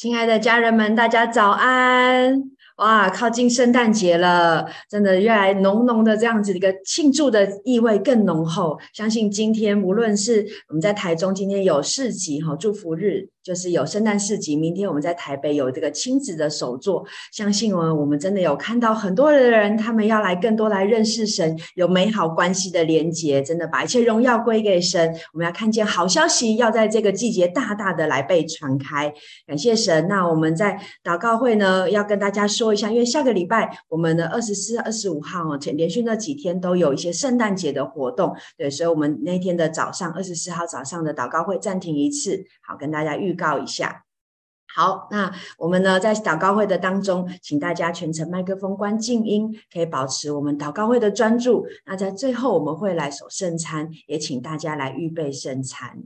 亲爱的家人们，大家早安！哇，靠近圣诞节了，真的越来浓浓的这样子一个庆祝的意味更浓厚。相信今天无论是我们在台中，今天有市集哈，祝福日。就是有圣诞市集，明天我们在台北有这个亲子的手作，相信哦，我们真的有看到很多的人，他们要来更多来认识神，有美好关系的连结，真的把一切荣耀归给神。我们要看见好消息，要在这个季节大大的来被传开，感谢神。那我们在祷告会呢，要跟大家说一下，因为下个礼拜我们的二十四、二十五号哦，前连续那几天都有一些圣诞节的活动，对，所以我们那天的早上，二十四号早上的祷告会暂停一次，好，跟大家预告。告一下，好，那我们呢，在祷告会的当中，请大家全程麦克风关静音，可以保持我们祷告会的专注。那在最后，我们会来守圣餐，也请大家来预备圣餐。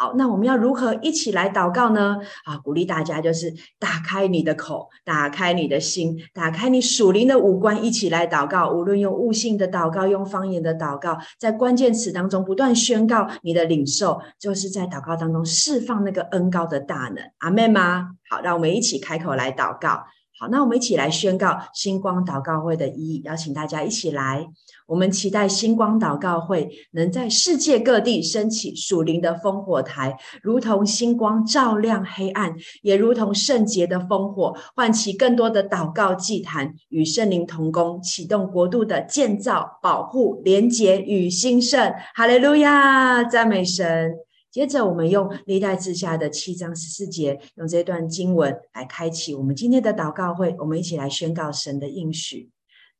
好，那我们要如何一起来祷告呢？啊，鼓励大家就是打开你的口，打开你的心，打开你属灵的五官，一起来祷告。无论用悟性的祷告，用方言的祷告，在关键词当中不断宣告你的领受，就是在祷告当中释放那个恩膏的大能。阿妹吗？好，让我们一起开口来祷告。好，那我们一起来宣告星光祷告会的意义，邀请大家一起来。我们期待星光祷告会能在世界各地升起属灵的烽火台，如同星光照亮黑暗，也如同圣洁的烽火，唤起更多的祷告祭坛，与圣灵同工，启动国度的建造、保护、连结与兴盛。哈利路亚，赞美神。接着，我们用历代志下的七章十四节，用这段经文来开启我们今天的祷告会。我们一起来宣告神的应许。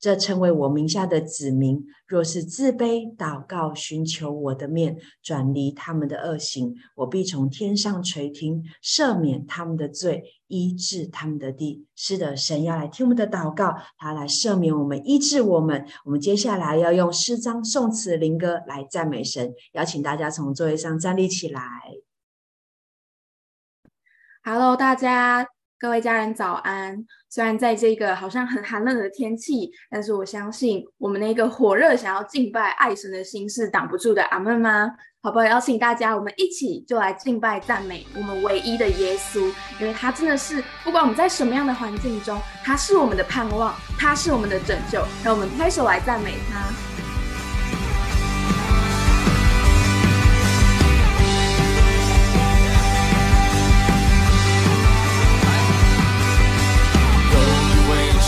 这称为我名下的子民，若是自卑祷告，寻求我的面，转离他们的恶行，我必从天上垂听，赦免他们的罪，医治他们的地。是的，神要来听我们的祷告，他来赦免我们，医治我们。我们接下来要用诗章、颂词、灵歌来赞美神。邀请大家从座位上站立起来。Hello，大家。各位家人早安！虽然在这个好像很寒冷的天气，但是我相信我们那个火热想要敬拜爱神的心是挡不住的。阿门吗？好不好？邀请大家，我们一起就来敬拜赞美我们唯一的耶稣，因为他真的是不管我们在什么样的环境中，他是我们的盼望，他是我们的拯救。让我们拍手来赞美他。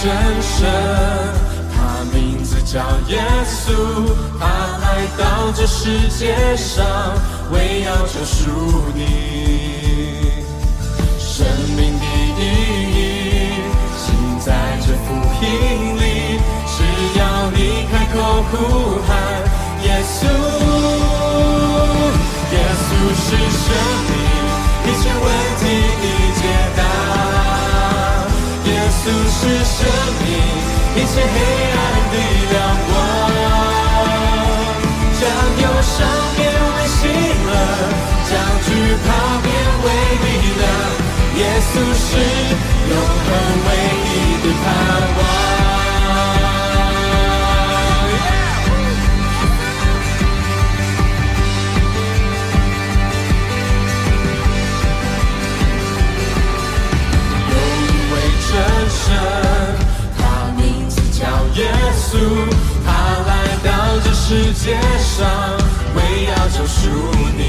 真神，他名字叫耶稣，他来到这世界上，为要救赎你。生命的意义，尽在这福音里，只要你开口呼喊耶稣，耶稣是生命，一切问题的解答。耶稣是生命，一切黑暗的亮光，将忧伤变为喜乐，将惧怕变为力量。耶稣是永恒唯一的盼望。稣，他来到这世界上，为要救赎你。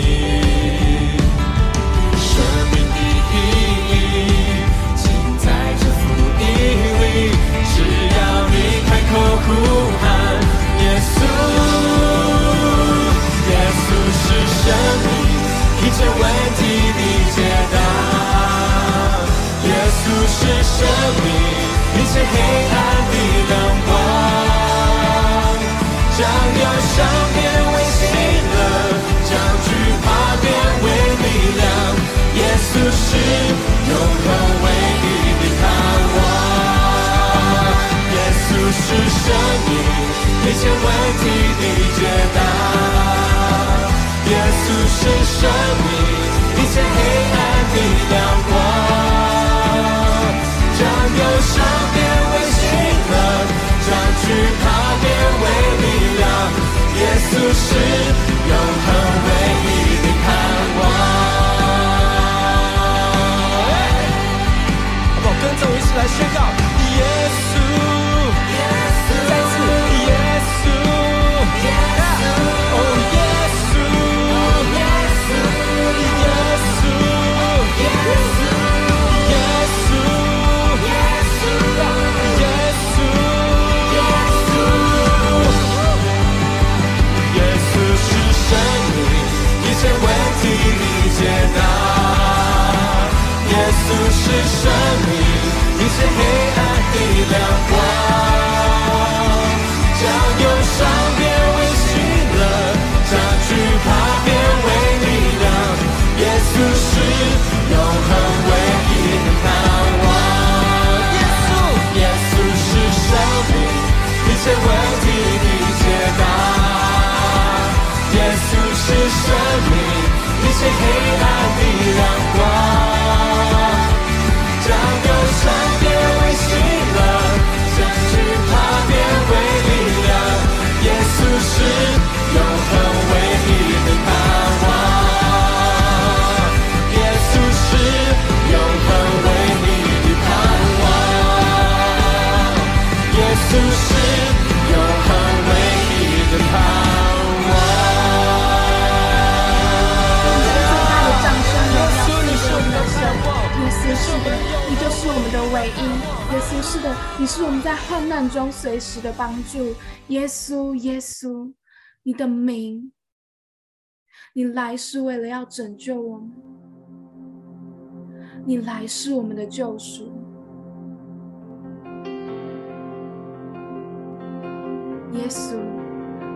生命的意义，尽在这福音里。只要你开口呼喊耶稣，耶稣是生命，一切问题的解答。耶稣是生命，一切黑暗的亮光。耶稣是永恒唯一的盼望。耶稣是生命，一切问题的解答。耶稣是生命，一切黑暗的亮光。将忧伤变为喜乐，将惧怕变为力量。耶稣是永恒唯一是生命，你是黑暗的亮光，将忧伤变为喜乐，将惧怕变为力量。耶稣是永恒唯一的盼望。耶稣，耶稣是生命，一切问题的解答。耶稣是生命，一切黑暗耶稣，是的，你是我们在患难中随时的帮助。耶稣，耶稣，你的名，你来是为了要拯救我们，你来是我们的救赎。耶稣，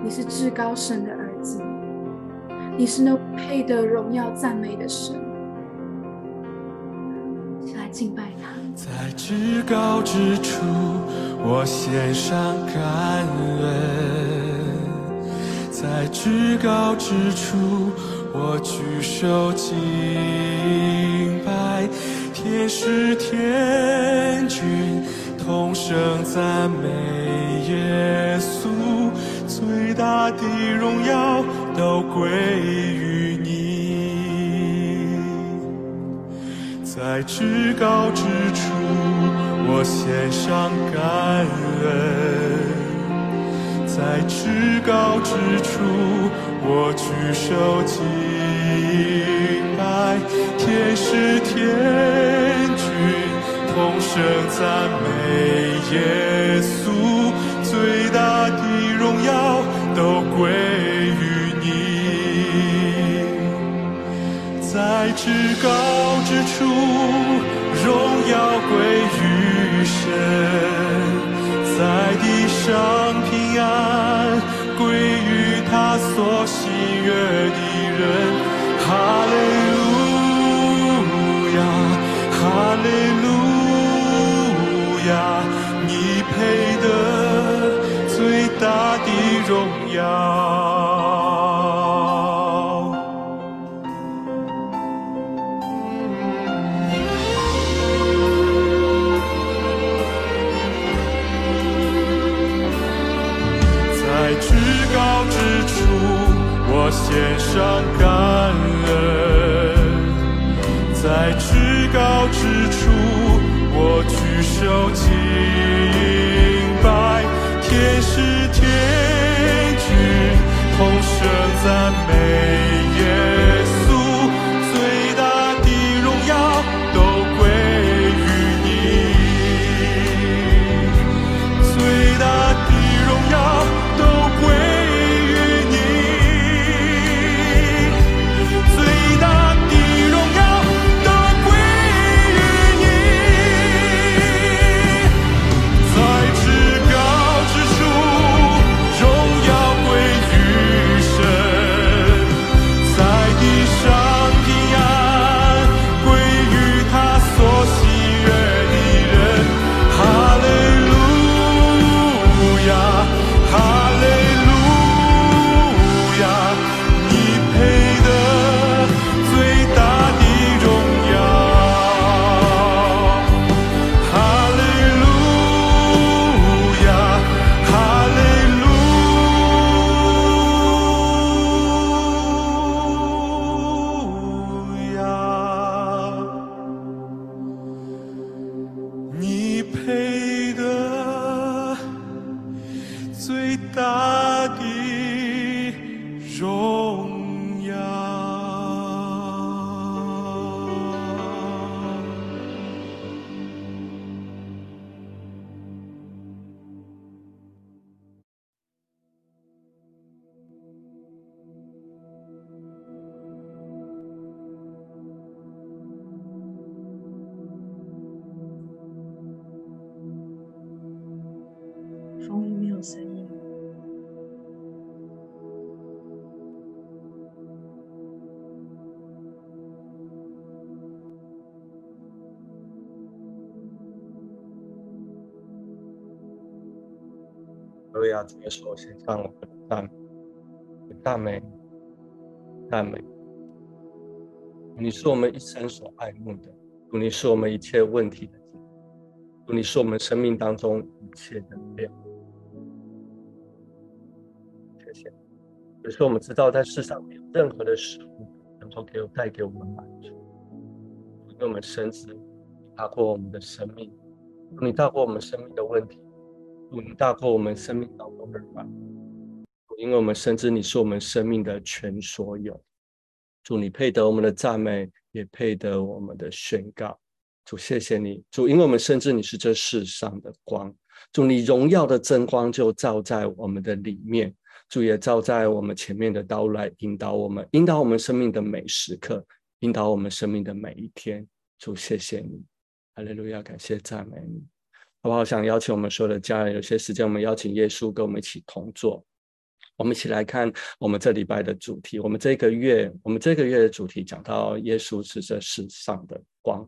你是至高神的儿子，你是那配得荣耀赞美的神。来敬拜他。在至高之处，我献上感恩；在至高之处，我举手敬拜。天使天军同声赞美耶稣，最大的荣耀都归于在至高之处，我献上感恩；在至高之处，我举手敬拜。天使天军同声赞美耶稣，最大的荣耀都归在至高。之处，荣耀归于神，在地上平安归于他所喜悦的人。哈利路亚，哈利路亚，你配得最大的荣耀。献上感恩，在至高之处，我举手敬拜，天使天君同声赞美都要接受献上我的赞美赞美，赞美。你是我们一生所爱慕的，主，你是我们一切问题的解，主，你是我们生命当中一切的亮。谢谢。有时候我们知道，在世上没有任何的事物能够给我带给我们满足，因为我们深知大过我们的生命，你大过我们生命的问题。主，你大过我们生命当中的软弱，因为我们深知你是我们生命的全所有。主，你配得我们的赞美，也配得我们的宣告。主，谢谢你，主，因为我们深知你是这世上的光。主，你荣耀的真光就照在我们的里面，主也照在我们前面的道路来引导我们，引导我们生命的每时刻，引导我们生命的每一天。主，谢谢你，哈利路亚，感谢赞美你。好不好？想邀请我们所有的家人，有些时间我们邀请耶稣跟我们一起同坐。我们一起来看我们这礼拜的主题。我们这个月，我们这个月的主题讲到耶稣是这世上的光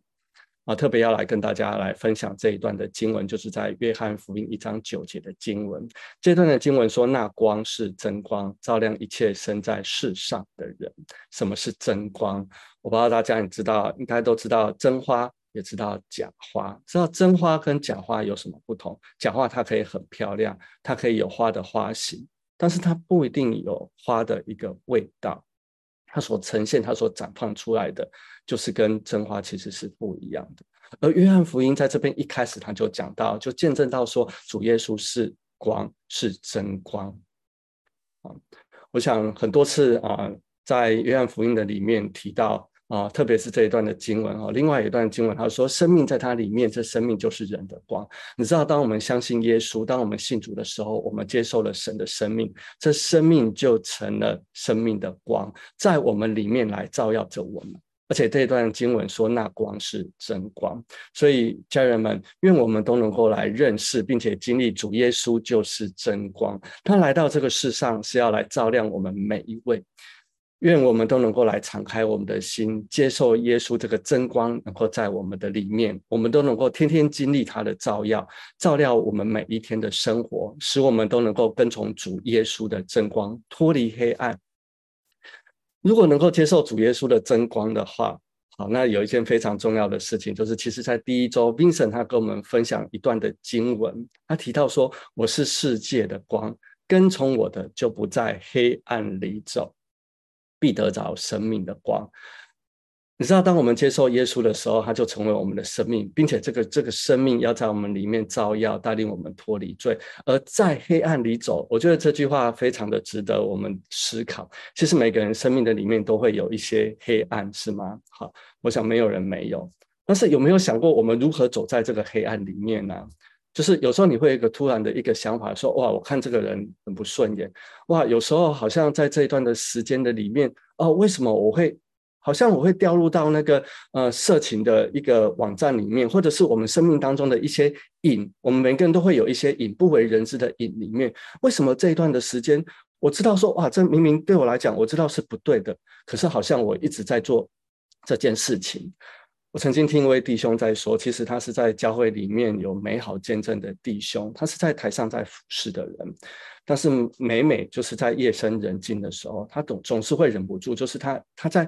啊，特别要来跟大家来分享这一段的经文，就是在约翰福音一章九节的经文。这段的经文说：“那光是真光，照亮一切生在世上的人。”什么是真光？我不知道大家你知道，应该都知道真花。也知道假花，知道真花跟假花有什么不同？假花它可以很漂亮，它可以有花的花型，但是它不一定有花的一个味道。它所呈现、它所绽放出来的，就是跟真花其实是不一样的。而约翰福音在这边一开始他就讲到，就见证到说，主耶稣是光，是真光。啊，我想很多次啊，在约翰福音的里面提到。啊，特别是这一段的经文啊，另外一段经文，他说：“生命在他里面，这生命就是人的光。”你知道，当我们相信耶稣，当我们信主的时候，我们接受了神的生命，这生命就成了生命的光，在我们里面来照耀着我们。而且这一段经文说，那光是真光。所以，家人们，愿我们都能够来认识，并且经历主耶稣就是真光。他来到这个世上是要来照亮我们每一位。愿我们都能够来敞开我们的心，接受耶稣这个真光，能够在我们的里面，我们都能够天天经历他的照耀，照亮我们每一天的生活，使我们都能够跟从主耶稣的真光，脱离黑暗。如果能够接受主耶稣的真光的话，好，那有一件非常重要的事情，就是其实在第一周，Vincent 他跟我们分享一段的经文，他提到说：“我是世界的光，跟从我的就不在黑暗里走。”必得着生命的光。你知道，当我们接受耶稣的时候，他就成为我们的生命，并且这个这个生命要在我们里面照耀，带领我们脱离罪。而在黑暗里走，我觉得这句话非常的值得我们思考。其实每个人生命的里面都会有一些黑暗，是吗？好，我想没有人没有。但是有没有想过，我们如何走在这个黑暗里面呢？就是有时候你会有一个突然的一个想法，说哇，我看这个人很不顺眼，哇，有时候好像在这一段的时间的里面，哦，为什么我会好像我会掉入到那个呃色情的一个网站里面，或者是我们生命当中的一些瘾，我们每个人都会有一些瘾，不为人知的瘾里面，为什么这一段的时间，我知道说哇，这明明对我来讲，我知道是不对的，可是好像我一直在做这件事情。我曾经听一位弟兄在说，其实他是在教会里面有美好见证的弟兄，他是在台上在服侍的人，但是每每就是在夜深人静的时候，他总总是会忍不住，就是他他在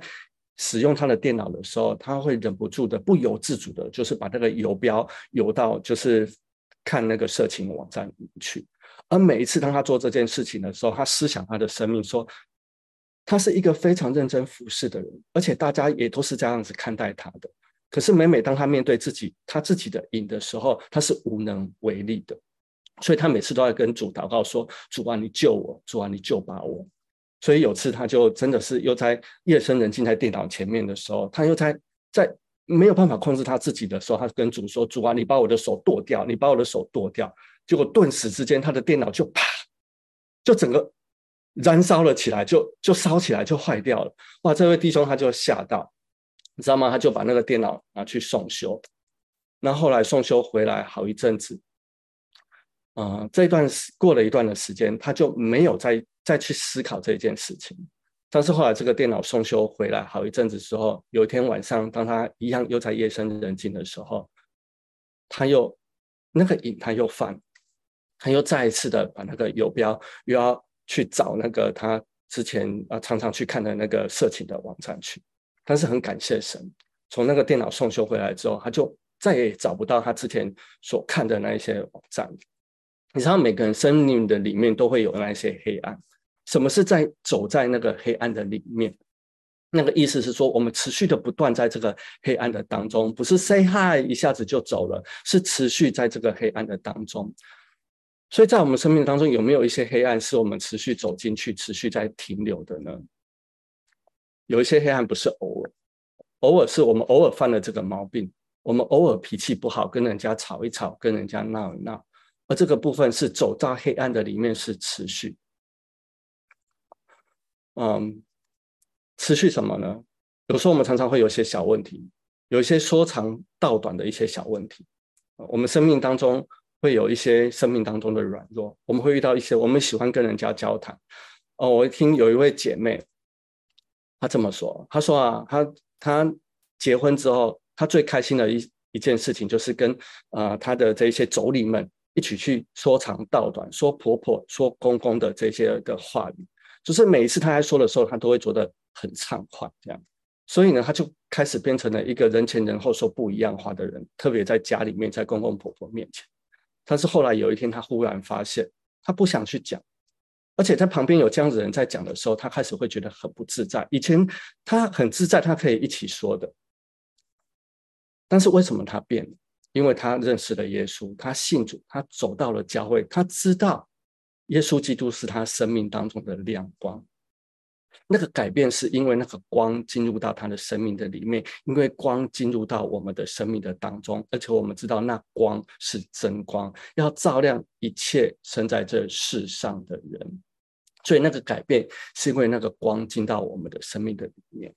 使用他的电脑的时候，他会忍不住的、不由自主的，就是把那个游标游到就是看那个色情网站里去。而每一次当他做这件事情的时候，他思想他的生命说，他是一个非常认真服侍的人，而且大家也都是这样子看待他的。可是每每当他面对自己他自己的瘾的时候，他是无能为力的，所以他每次都要跟主祷告说：“主啊，你救我！主啊，你救把我！”所以有次他就真的是又在夜深人静在电脑前面的时候，他又在在没有办法控制他自己的时候，他跟主说：“主啊，你把我的手剁掉，你把我的手剁掉。”结果顿时之间，他的电脑就啪，就整个燃烧了起来，就就烧起来，就坏掉了。哇！这位弟兄他就吓到。你知道吗？他就把那个电脑拿去送修，那后来送修回来好一阵子，呃，这一段过了一段的时间，他就没有再再去思考这件事情。但是后来这个电脑送修回来好一阵子之后，有一天晚上，当他一样又在夜深人静的时候，他又那个瘾他又犯，他又再一次的把那个游标又要去找那个他之前啊常常去看的那个色情的网站去。但是很感谢神，从那个电脑送修回来之后，他就再也找不到他之前所看的那一些网站。你知道，每个人生命的里面都会有那些黑暗。什么是在走在那个黑暗的里面？那个意思是说，我们持续的不断在这个黑暗的当中，不是 say hi 一下子就走了，是持续在这个黑暗的当中。所以在我们生命当中，有没有一些黑暗是我们持续走进去、持续在停留的呢？有一些黑暗不是偶尔，偶尔是我们偶尔犯了这个毛病，我们偶尔脾气不好，跟人家吵一吵，跟人家闹一闹。而这个部分是走到黑暗的里面是持续，嗯，持续什么呢？有时候我们常常会有一些小问题，有一些说长道短的一些小问题。我们生命当中会有一些生命当中的软弱，我们会遇到一些我们喜欢跟人家交谈。哦，我听有一位姐妹，他这么说，他说啊，他他结婚之后，他最开心的一一件事情就是跟啊他的这些妯娌们。一起去说长道短，说婆婆、说公公的这些的话语，就是每一次他在说的时候，他都会觉得很畅快，这样。所以呢，他就开始变成了一个人前人后说不一样话的人，特别在家里面，在公公婆婆面前。但是后来有一天，他忽然发现，他不想去讲，而且在旁边有这样子的人在讲的时候，他开始会觉得很不自在。以前他很自在，他可以一起说的，但是为什么他变了？因为他认识了耶稣，他信主，他走到了教会，他知道耶稣基督是他生命当中的亮光。那个改变是因为那个光进入到他的生命的里面，因为光进入到我们的生命的当中，而且我们知道那光是真光，要照亮一切生在这世上的人。所以那个改变是因为那个光进到我们的生命的里面。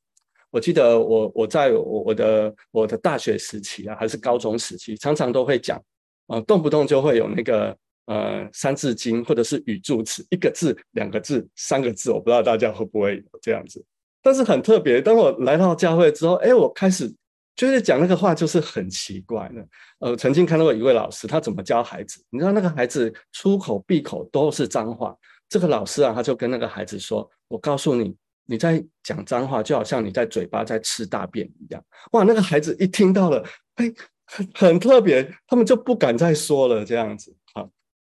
我记得我我在我我的我的大学时期啊，还是高中时期，常常都会讲，呃，动不动就会有那个呃三字经或者是语助词，一个字、两个字、三个字，我不知道大家会不会这样子。但是很特别，当我来到教会之后，哎，我开始就是讲那个话，就是很奇怪的。呃，曾经看到过一位老师，他怎么教孩子？你知道那个孩子出口闭口都是脏话，这个老师啊，他就跟那个孩子说：“我告诉你。”你在讲脏话，就好像你在嘴巴在吃大便一样。哇，那个孩子一听到了，哎，很很特别，他们就不敢再说了，这样子。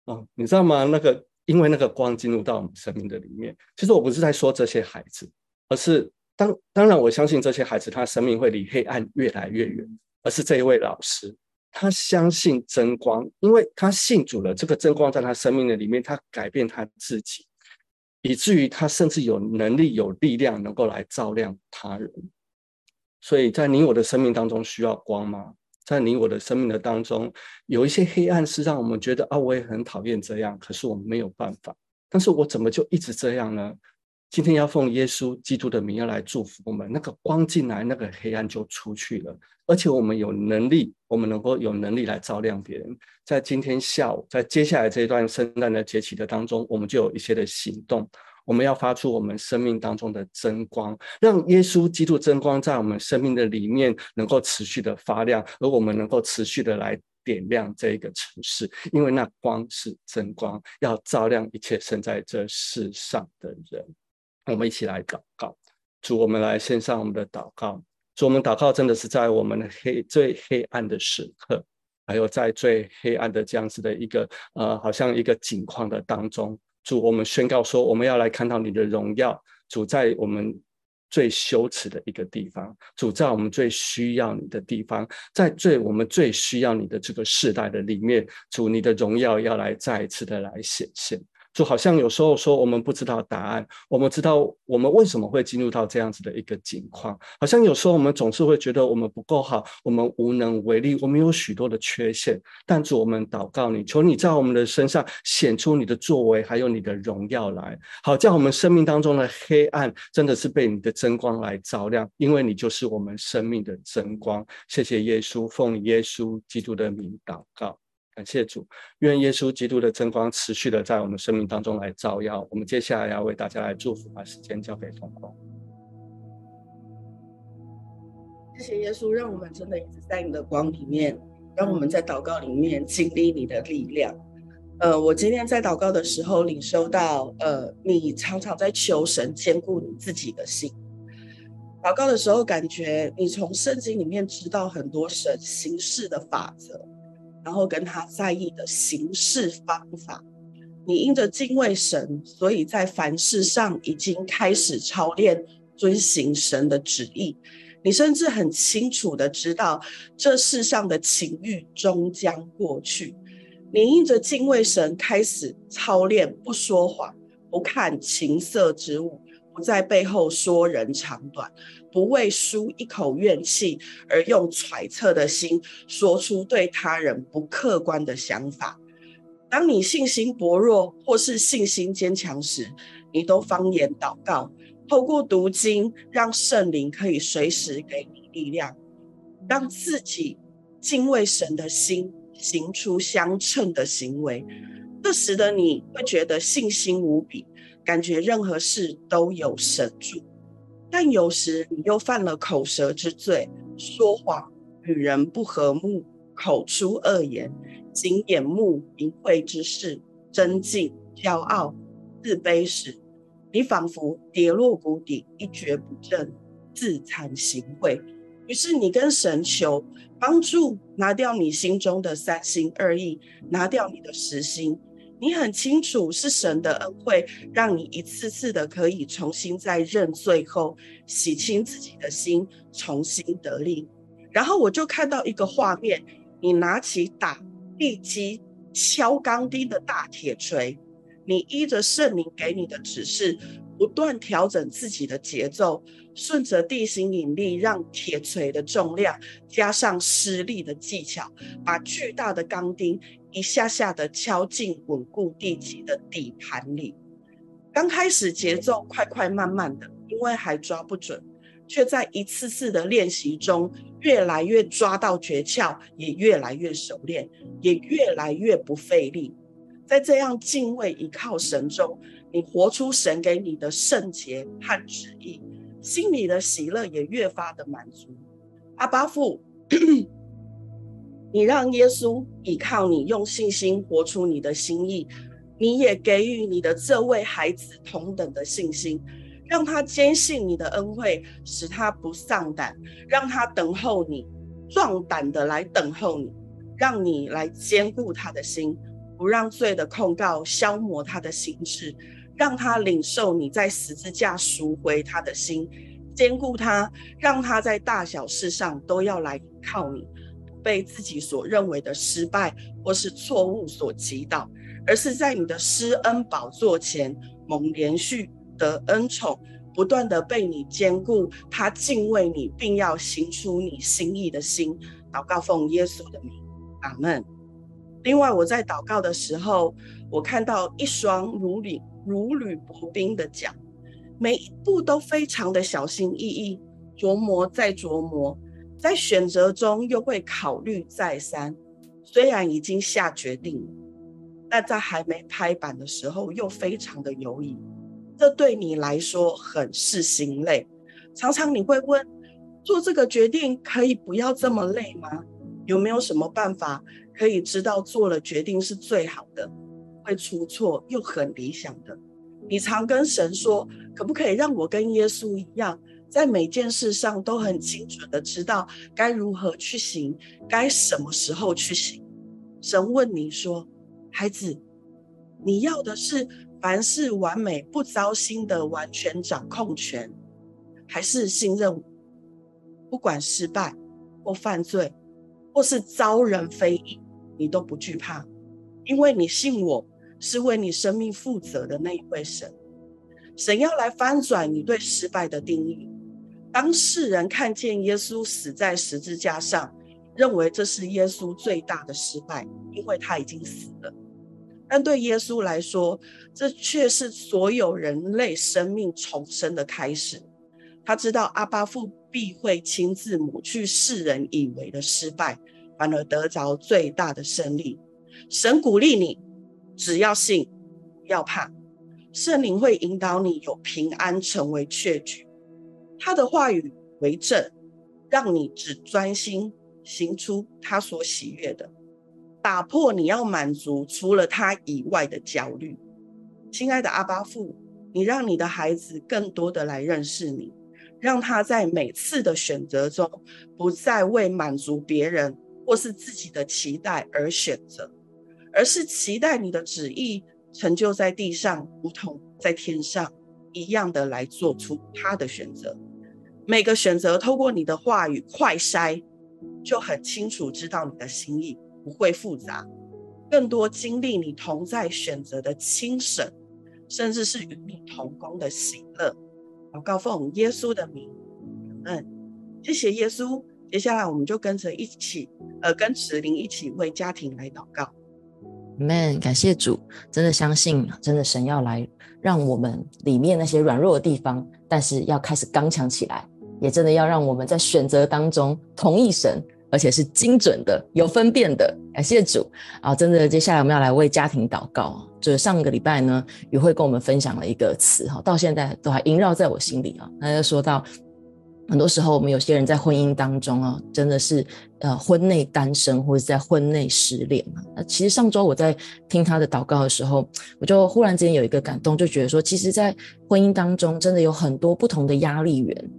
好，哦，你知道吗？那个因为那个光进入到我们生命的里面。其实我不是在说这些孩子，而是当当然我相信这些孩子他生命会离黑暗越来越远。而是这一位老师，他相信真光，因为他信主了，这个真光在他生命的里面，他改变他自己。以至于他甚至有能力、有力量，能够来照亮他人。所以在你我的生命当中需要光吗？在你我的生命的当中，有一些黑暗是让我们觉得啊，我也很讨厌这样，可是我们没有办法。但是我怎么就一直这样呢？今天要奉耶稣基督的名要来祝福我们，那个光进来，那个黑暗就出去了。而且我们有能力，我们能够有能力来照亮别人。在今天下午，在接下来这一段圣诞的节期的当中，我们就有一些的行动。我们要发出我们生命当中的真光，让耶稣基督真光在我们生命的里面能够持续的发亮，而我们能够持续的来点亮这一个城市，因为那光是真光，要照亮一切生在这世上的人。我们一起来祷告，主，我们来献上我们的祷告。主，我们祷告真的是在我们的黑最黑暗的时刻，还有在最黑暗的这样子的一个呃，好像一个景况的当中。主，我们宣告说，我们要来看到你的荣耀。主，在我们最羞耻的一个地方，主，在我们最需要你的地方，在最我们最需要你的这个世代的里面，主，你的荣耀要来再一次的来显现。就好像有时候说我们不知道答案，我们知道我们为什么会进入到这样子的一个境况。好像有时候我们总是会觉得我们不够好，我们无能为力，我们有许多的缺陷。但主，我们祷告你，求你在我们的身上显出你的作为，还有你的荣耀来，好叫我们生命当中的黑暗真的是被你的真光来照亮，因为你就是我们生命的真光。谢谢耶稣，奉耶稣基督的名祷告。感谢主，愿耶稣基督的真光持续的在我们生命当中来照耀。我们接下来要为大家来祝福，把时间交给同工。谢谢耶稣，让我们真的一直在你的光里面，让我们在祷告里面经历你的力量。呃，我今天在祷告的时候领受到，呃，你常常在求神坚固你自己的心。祷告的时候，感觉你从圣经里面知道很多神行事的法则，然后跟他在意的行事方法。你因着敬畏神，所以在凡事上已经开始操练遵行神的旨意。你甚至很清楚的知道，这世上的情欲终将过去。你因着敬畏神，开始操练不说谎，不看情色之物，不在背后说人长短，不为输一口怨气而用揣测的心说出对他人不客观的想法。当你信心薄弱或是信心坚强时，你都方言祷告，透过读经，让圣灵可以随时给你力量，让自己敬畏神的心。行出相称的行为，这使得你会觉得信心无比，感觉任何事都有神助。但有时你又犯了口舌之罪，说谎、与人不和睦、口出恶言、仅眼目淫秽之事、争竞、骄傲、自卑时，你仿佛跌落谷底，一蹶不振，自惭形秽。于是你跟神求帮助，拿掉你心中的三心二意，拿掉你的私心。你很清楚是神的恩惠，让你一次次的可以重新在认罪后洗清自己的心，重新得力。然后我就看到一个画面，你拿起打地基、敲钢钉的大铁锤，你依着圣灵给你的指示，不断调整自己的节奏。顺着地心引力，让铁锤的重量加上施力的技巧，把巨大的钢钉一下下的敲进稳固地基的底盘里。刚开始节奏快快慢慢的，因为还抓不准，却在一次次的练习中，越来越抓到诀窍，也越来越熟练，也越来越不费力。在这样敬畏依靠神中，你活出神给你的圣洁和旨意。心里的喜乐也越发的满足。阿爸父，你让耶稣依靠你，用信心活出你的心意。你也给予你的这位孩子同等的信心，让他坚信你的恩惠，使他不丧胆，让他等候你，壮胆的来等候你，让你来坚固他的心，不让罪的控告消磨他的心智。让他领受你在十字架赎回他的心，坚固他，让他在大小事上都要来靠你，被自己所认为的失败或是错误所击倒，而是在你的施恩宝座前蒙连续得恩宠，不断的被你坚固，他敬畏你，并要行出你心意的心。祷告奉耶稣的名，阿门。另外，我在祷告的时候，我看到一双如履。如履薄冰的脚，每一步都非常的小心翼翼，琢磨再琢磨，在选择中又会考虑再三。虽然已经下决定了，但在还没拍板的时候又非常的犹豫。这对你来说很是心累。常常你会问：做这个决定可以不要这么累吗？有没有什么办法可以知道做了决定是最好的？会出错又很理想的，你常跟神说，可不可以让我跟耶稣一样，在每件事上都很精准的知道该如何去行，该什么时候去行？神问你说，孩子，你要的是凡事完美不糟心的完全掌控权，还是信任我？不管失败或犯罪，或是遭人非议，你都不惧怕，因为你信我。是为你生命负责的那一位神，神要来翻转你对失败的定义。当世人看见耶稣死在十字架上，认为这是耶稣最大的失败，因为他已经死了。但对耶稣来说，这却是所有人类生命重生的开始。他知道阿巴父必会亲自抹去世人以为的失败，反而得着最大的胜利。神鼓励你，只要信，不要怕。圣灵会引导你有平安，成为确据。他的话语为证，让你只专心行出他所喜悦的，打破你要满足除了他以外的焦虑。亲爱的阿巴父，你让你的孩子更多的来认识你，让他在每次的选择中，不再为满足别人或是自己的期待而选择，而是期待你的旨意。成就在地上，如同在天上一样的来做出他的选择。每个选择透过你的话语快筛，就很清楚知道你的心意，不会复杂。更多经历你同在选择的轻省，甚至是与你同工的喜乐。祷告奉耶稣的名，嗯，谢谢耶稣。接下来我们就跟着一起，呃，跟慈灵一起为家庭来祷告。Man，感谢主，真的相信，真的神要来让我们里面那些软弱的地方，但是要开始刚强起来，也真的要让我们在选择当中同意神，而且是精准的、有分辨的。感谢主啊！真的，接下来我们要来为家庭祷告。就是上个礼拜呢，宇慧跟我们分享了一个词哈，到现在都还萦绕在我心里啊。他就说到。很多时候，我们有些人在婚姻当中啊，真的是呃婚内单身或者在婚内失恋。那其实上周我在听他的祷告的时候，我就忽然之间有一个感动，就觉得说，其实，在婚姻当中，真的有很多不同的压力源。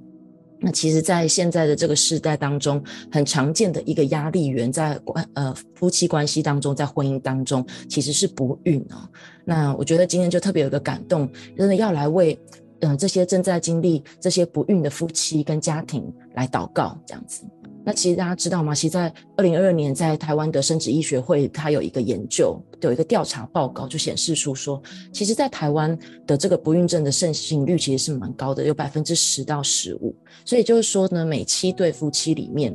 那其实，在现在的这个时代当中，很常见的一个压力源，在关呃夫妻关系当中，在婚姻当中，其实是不孕哦。那我觉得今天就特别有一个感动，真的要来为。嗯，这些正在经历这些不孕的夫妻跟家庭来祷告，这样子。那其实大家知道吗？其实，在二零二二年，在台湾的生殖医学会，它有一个研究，有一个调查报告，就显示出说，其实，在台湾的这个不孕症的盛行率其实是蛮高的，有百分之十到十五。所以就是说呢，每七对夫妻里面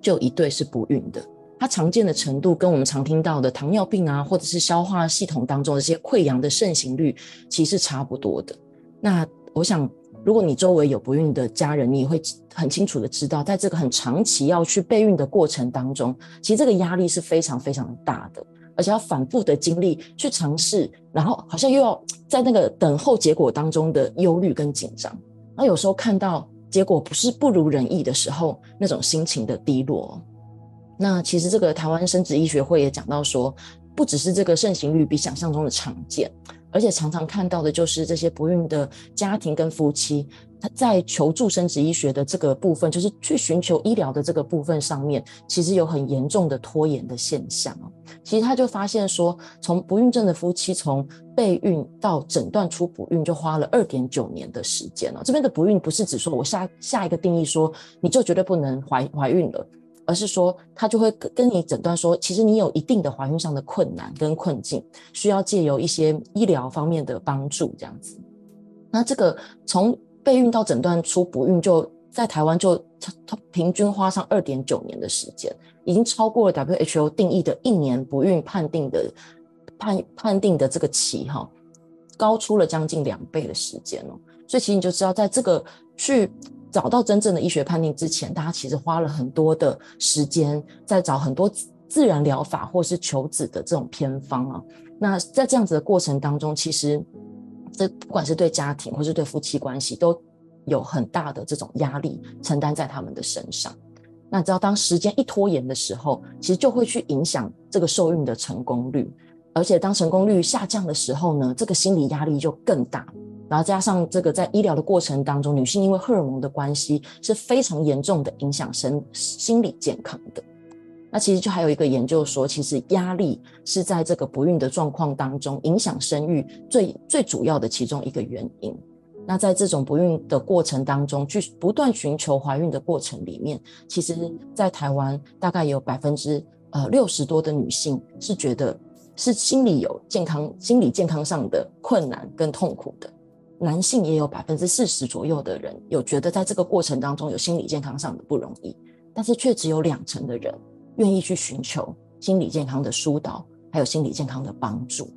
就一对是不孕的。它常见的程度跟我们常听到的糖尿病啊，或者是消化系统当中的这些溃疡的盛行率，其实差不多的。那我想，如果你周围有不孕的家人，你也会很清楚的知道，在这个很长期要去备孕的过程当中，其实这个压力是非常非常大的，而且要反复的经历去尝试，然后好像又要在那个等候结果当中的忧虑跟紧张，那有时候看到结果不是不如人意的时候，那种心情的低落。那其实这个台湾生殖医学会也讲到说，不只是这个盛行率比想象中的常见。而且常常看到的就是这些不孕的家庭跟夫妻，他在求助生殖医学的这个部分，就是去寻求医疗的这个部分上面，其实有很严重的拖延的现象。其实他就发现说，从不孕症的夫妻从备孕到诊断出不孕，就花了二点九年的时间了。这边的不孕不是指说我下下一个定义说你就绝对不能怀怀孕了。而是说，他就会跟你诊断说，其实你有一定的怀孕上的困难跟困境，需要借由一些医疗方面的帮助，这样子。那这个从备孕到诊断出不孕，就在台湾就平均花上二点九年的时间，已经超过了 WHO 定义的一年不孕判定的判判定的这个期哈，高出了将近两倍的时间哦。所以其实你就知道，在这个去。找到真正的医学判定之前，大家其实花了很多的时间在找很多自然疗法或是求子的这种偏方啊。那在这样子的过程当中，其实这不管是对家庭或是对夫妻关系，都有很大的这种压力承担在他们的身上。那只要，当时间一拖延的时候，其实就会去影响这个受孕的成功率，而且当成功率下降的时候呢，这个心理压力就更大。然后加上这个，在医疗的过程当中，女性因为荷尔蒙的关系是非常严重的影响身心理健康的。那其实就还有一个研究说，其实压力是在这个不孕的状况当中影响生育最最主要的其中一个原因。那在这种不孕的过程当中，去不断寻求怀孕的过程里面，其实，在台湾大概有百分之呃六十多的女性是觉得是心理有健康心理健康上的困难跟痛苦的。男性也有百分之四十左右的人有觉得在这个过程当中有心理健康上的不容易，但是却只有两成的人愿意去寻求心理健康的疏导，还有心理健康的帮助。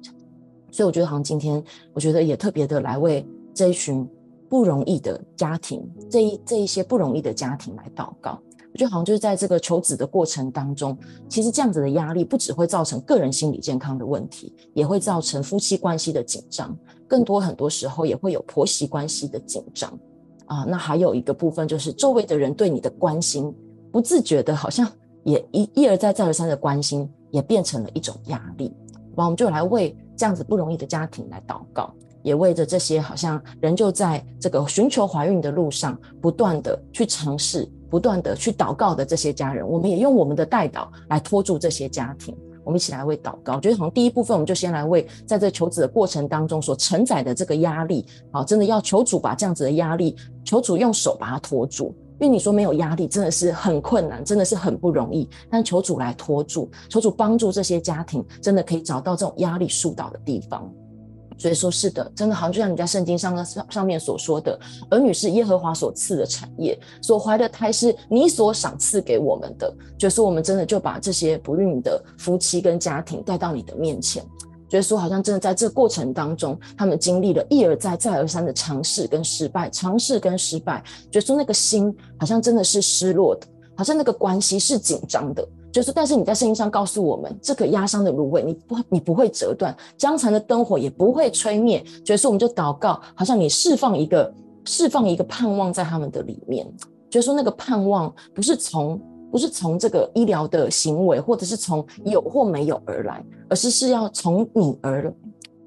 所以我觉得好像今天，我觉得也特别的来为这一群不容易的家庭，这一这一些不容易的家庭来祷告。我觉得好像就是在这个求子的过程当中，其实这样子的压力不只会造成个人心理健康的问题，也会造成夫妻关系的紧张，更多很多时候也会有婆媳关系的紧张啊。那还有一个部分就是周围的人对你的关心，不自觉的好像也一一而再再而三的关心，也变成了一种压力。那我们就来为这样子不容易的家庭来祷告。也为着这些好像仍旧在这个寻求怀孕的路上，不断的去尝试，不断的去祷告的这些家人，我们也用我们的代祷来托住这些家庭。我们一起来为祷告。我觉得从第一部分，我们就先来为在这求子的过程当中所承载的这个压力，好，真的要求主把这样子的压力，求主用手把它托住。因为你说没有压力，真的是很困难，真的是很不容易。但求主来托住，求主帮助这些家庭，真的可以找到这种压力疏导的地方。所以说，是的，真的好像就像你在圣经上上上面所说的，儿女是耶和华所赐的产业，所怀的胎是你所赏赐给我们的。就是我们真的就把这些不孕的夫妻跟家庭带到你的面前，觉得说好像真的在这过程当中，他们经历了一而再、再而三的尝试跟失败，尝试跟失败，觉得说那个心好像真的是失落的，好像那个关系是紧张的。就是，但是你在圣经上告诉我们，这个压伤的芦苇，你不，你不会折断；江残的灯火也不会吹灭。所以说，我们就祷告，好像你释放一个，释放一个盼望在他们的里面。就是说，那个盼望不是从，不是从这个医疗的行为，或者是从有或没有而来，而是是要从你而来。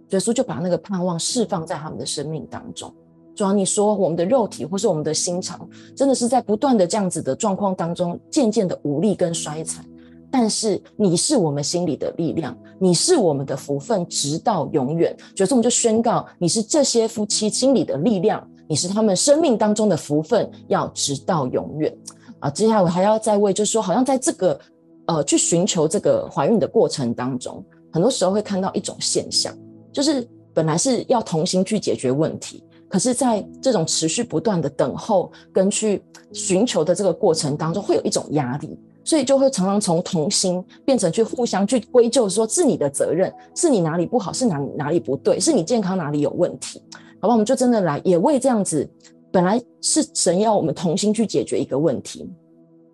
所以说，就把那个盼望释放在他们的生命当中。主要你说，我们的肉体或是我们的心肠，真的是在不断的这样子的状况当中，渐渐的无力跟衰残。但是你是我们心里的力量，你是我们的福分，直到永远。所以我们就宣告，你是这些夫妻心里的力量，你是他们生命当中的福分，要直到永远。啊，接下来我还要再为，就是说，好像在这个呃去寻求这个怀孕的过程当中，很多时候会看到一种现象，就是本来是要同心去解决问题，可是在这种持续不断的等候跟去寻求的这个过程当中，会有一种压力。所以就会常常从同心变成去互相去归咎，说是你的责任，是你哪里不好，是哪哪里不对，是你健康哪里有问题，好吧？我们就真的来也为这样子，本来是神要我们同心去解决一个问题，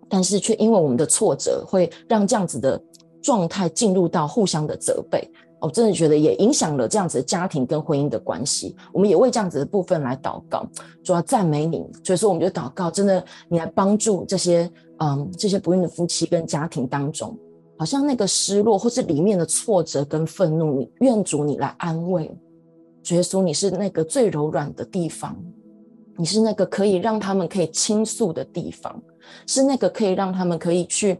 但是却因为我们的挫折，会让这样子的状态进入到互相的责备。我真的觉得也影响了这样子的家庭跟婚姻的关系。我们也为这样子的部分来祷告，主要赞美你。所以说，我们就祷告，真的你来帮助这些。嗯，这些不孕的夫妻跟家庭当中，好像那个失落或是里面的挫折跟愤怒，你愿主你来安慰。耶稣，你是那个最柔软的地方，你是那个可以让他们可以倾诉的地方，是那个可以让他们可以去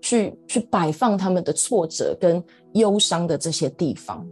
去去摆放他们的挫折跟忧伤的这些地方。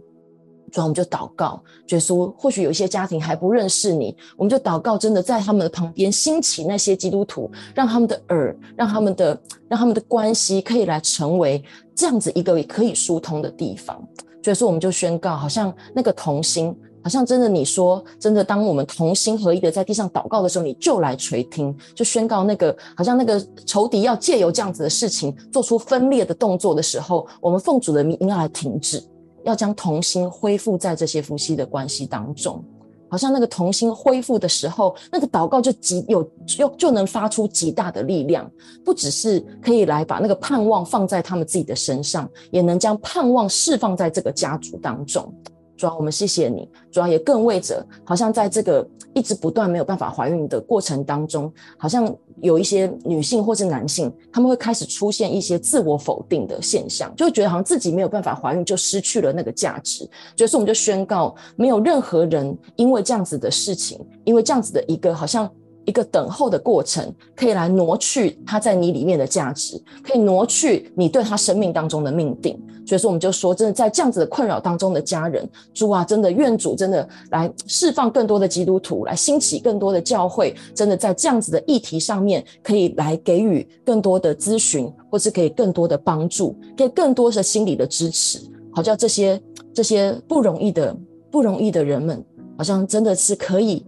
所以我们就祷告，耶稣，或许有一些家庭还不认识你，我们就祷告，真的在他们的旁边兴起那些基督徒，让他们的耳，让他们的，让他们的关系可以来成为这样子一个可以疏通的地方。所以说，我们就宣告，好像那个童心，好像真的你说，真的当我们同心合一的在地上祷告的时候，你就来垂听，就宣告那个好像那个仇敌要借由这样子的事情做出分裂的动作的时候，我们奉主的名应该来停止。要将同心恢复在这些夫妻的关系当中，好像那个同心恢复的时候，那个祷告就极有就就能发出极大的力量，不只是可以来把那个盼望放在他们自己的身上，也能将盼望释放在这个家族当中。主要我们谢谢你，主要也更为着，好像在这个一直不断没有办法怀孕的过程当中，好像有一些女性或是男性，他们会开始出现一些自我否定的现象，就会觉得好像自己没有办法怀孕，就失去了那个价值。所以说，我们就宣告，没有任何人因为这样子的事情，因为这样子的一个好像。一个等候的过程，可以来挪去他在你里面的价值，可以挪去你对他生命当中的命定。所以说，我们就说，真的在这样子的困扰当中的家人，主啊，真的愿主真的来释放更多的基督徒，来兴起更多的教会，真的在这样子的议题上面，可以来给予更多的咨询，或是可以更多的帮助，给更多的心理的支持，好叫这些这些不容易的不容易的人们，好像真的是可以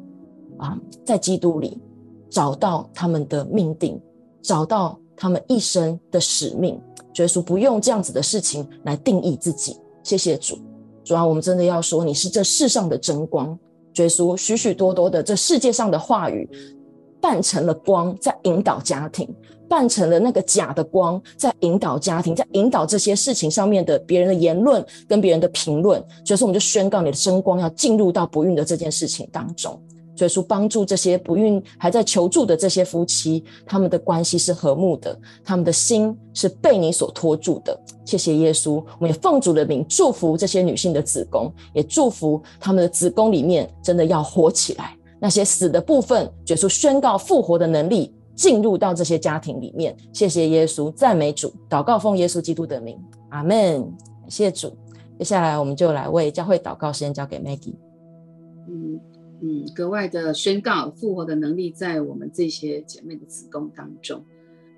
啊，在基督里。找到他们的命定，找到他们一生的使命。耶稣不用这样子的事情来定义自己。谢谢主，主啊，我们真的要说，你是这世上的真光。耶稣许许多多的这世界上的话语，扮成了光，在引导家庭，扮成了那个假的光，在引导家庭，在引导这些事情上面的别人的言论跟别人的评论。所以说，我们就宣告你的真光要进入到不孕的这件事情当中。所以说，帮助这些不孕还在求助的这些夫妻，他们的关系是和睦的，他们的心是被你所托住的。谢谢耶稣，我们也奉主的名祝福这些女性的子宫，也祝福他们的子宫里面真的要活起来，那些死的部分，耶稣宣告复活的能力进入到这些家庭里面。谢谢耶稣，赞美主，祷告奉耶稣基督的名，阿门。感谢主。接下来我们就来为教会祷告，时间交给 Maggie。嗯。嗯，格外的宣告复活的能力在我们这些姐妹的子宫当中。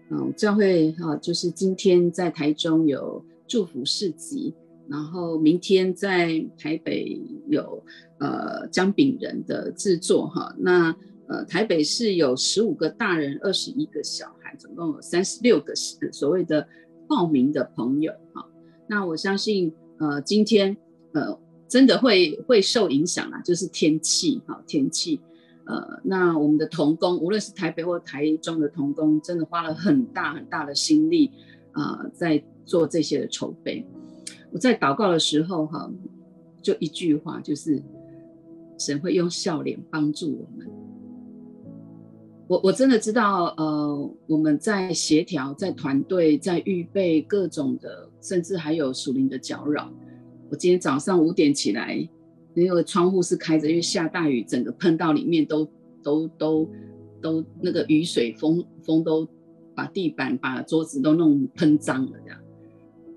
嗯，教会哈、啊，就是今天在台中有祝福市集，然后明天在台北有呃姜饼人的制作哈、那呃台北市有十五个大人，二十一个小孩，总共有三十六个所谓的报名的朋友哈、那我相信呃今天呃。真的会会受影响啊，就是天气哈，天气，呃，那我们的童工，无论是台北或台中的童工，真的花了很大很大的心力啊、呃，在做这些的筹备。我在祷告的时候哈，就一句话，就是神会用笑脸帮助我们。我我真的知道，呃，我们在协调，在团队，在预备各种的，甚至还有属灵的搅扰。我今天早上五点起来，因为窗户是开着，因为下大雨，整个喷到里面都都都都那个雨水风风都把地板把桌子都弄喷脏了这样。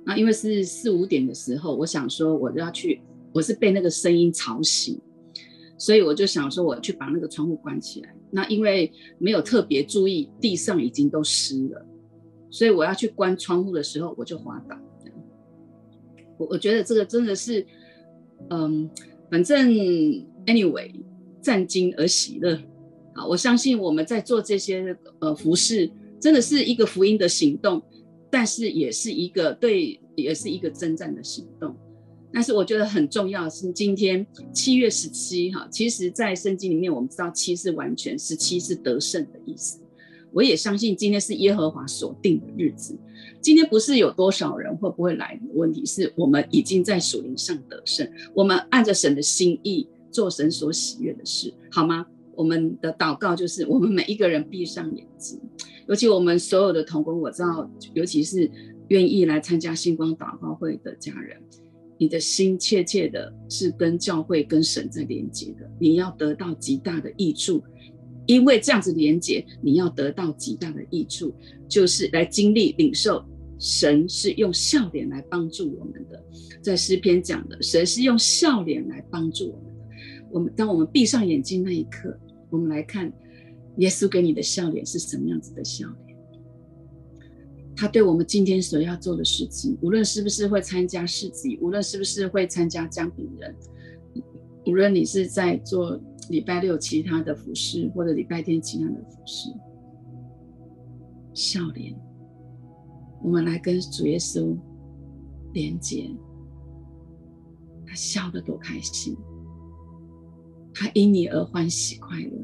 那因为是四五点的时候，我想说我要去，我是被那个声音吵醒，所以我就想说我去把那个窗户关起来。那因为没有特别注意，地上已经都湿了，所以我要去关窗户的时候，我就滑倒。我我觉得这个真的是，嗯，反正 anyway，战兢而喜乐。啊，我相信我们在做这些呃服事，真的是一个福音的行动，但是也是一个对，也是一个征战的行动。但是我觉得很重要是，今天七月十七哈，其实在圣经里面我们知道七是完全，十七是得胜的意思。我也相信今天是耶和华所定的日子。今天不是有多少人会不会来的问题，是我们已经在属灵上得胜。我们按着神的心意做神所喜悦的事，好吗？我们的祷告就是，我们每一个人闭上眼睛，尤其我们所有的同工，我知道，尤其是愿意来参加星光祷告会的家人，你的心切切的是跟教会、跟神在连接的，你要得到极大的益处。因为这样子连接，你要得到极大的益处，就是来经历领受神是用笑脸来帮助我们的。在诗篇讲的，神是用笑脸来帮助我们的。我们当我们闭上眼睛那一刻，我们来看耶稣给你的笑脸是什么样子的笑脸。他对我们今天所要做的事情，无论是不是会参加市集，无论是不是会参加姜饼人，无论你是在做。礼拜六其他的服饰，或者礼拜天其他的服饰，笑脸，我们来跟主耶稣连接。他笑得多开心，他因你而欢喜快乐，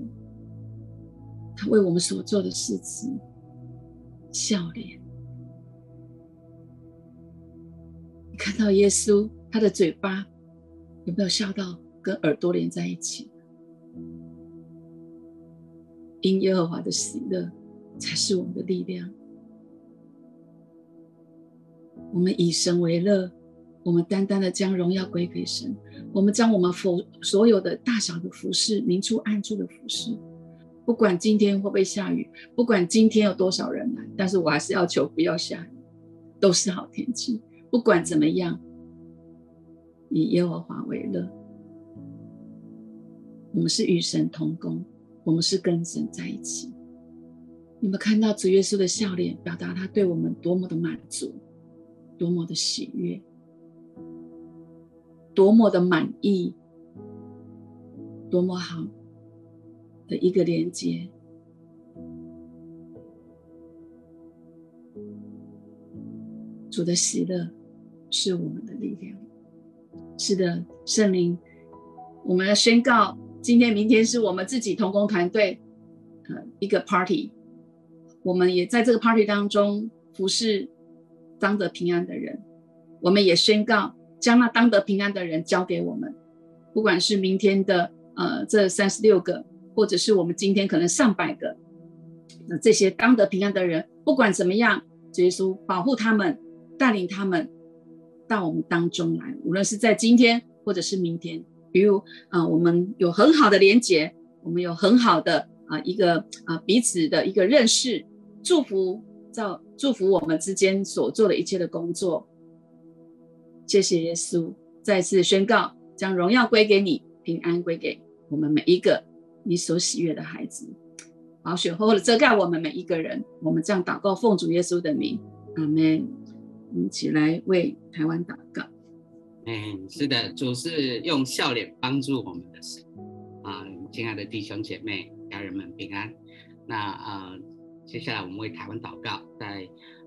他为我们所做的事情笑脸。你看到耶稣，他的嘴巴有没有笑到跟耳朵连在一起？因耶和华的喜乐才是我们的力量。我们以神为乐，我们单单的将荣耀归给神。我们将我们所所有的大小的服事，明处暗处的服事，不管今天会不会下雨，不管今天有多少人来，但是我还是要求不要下雨，都是好天气。不管怎么样，以耶和华为乐。我们是与神同工。我们是跟神在一起。你们看到主耶稣的笑脸，表达他对我们多么的满足，多么的喜悦，多么的满意，多么好的一个连接。主的喜乐是我们的力量。是的，圣灵，我们要宣告。今天、明天是我们自己同工团队，呃一个 party，我们也在这个 party 当中服侍当得平安的人，我们也宣告将那当得平安的人交给我们，不管是明天的呃这三十六个，或者是我们今天可能上百个，呃、这些当得平安的人，不管怎么样，耶稣保护他们，带领他们到我们当中来，无论是在今天或者是明天。比如啊、我们有很好的连结，我们有很好的啊、一个啊、彼此的一个认识，祝福造祝福我们之间所做的一切的工作。谢谢耶稣，再次宣告，将荣耀归给你，平安归给我们每一个你所喜悦的孩子。宝血厚厚的遮盖我们每一个人。我们这样祷告，奉主耶稣的名，阿门。我们一起来为台湾祷告。嗯，是的，主是用笑脸帮助我们的神啊，亲爱的弟兄姐妹、家人们平安。那呃，接下来我们为台湾祷告。在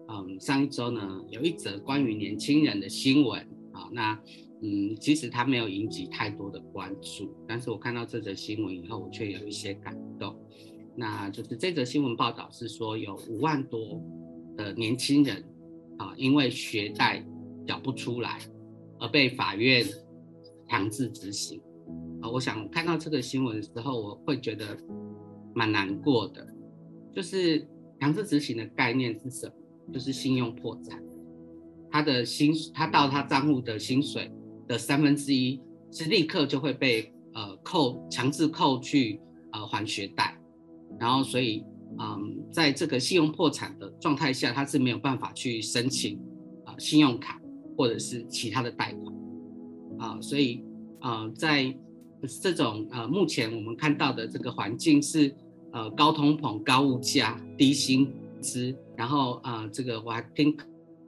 嗯上一周呢，有一则关于年轻人的新闻啊，那嗯，其实他没有引起太多的关注，但是我看到这则新闻以后，我却有一些感动。那就是这则新闻报道是说，有五万多的年轻人啊，因为学贷缴不出来。而被法院强制执行，啊，我想看到这个新闻的时候，我会觉得蛮难过的。就是强制执行的概念是什么？就是信用破产，他的薪，他到他账户的薪水的三分之一是立刻就会被呃扣，强制扣去呃还学贷，然后所以嗯，在这个信用破产的状态下，他是没有办法去申请啊、呃、信用卡。或者是其他的贷款啊，所以啊，在这种呃，目前我们看到的这个环境是呃高通膨、高物价、低薪资，然后啊，这个我还听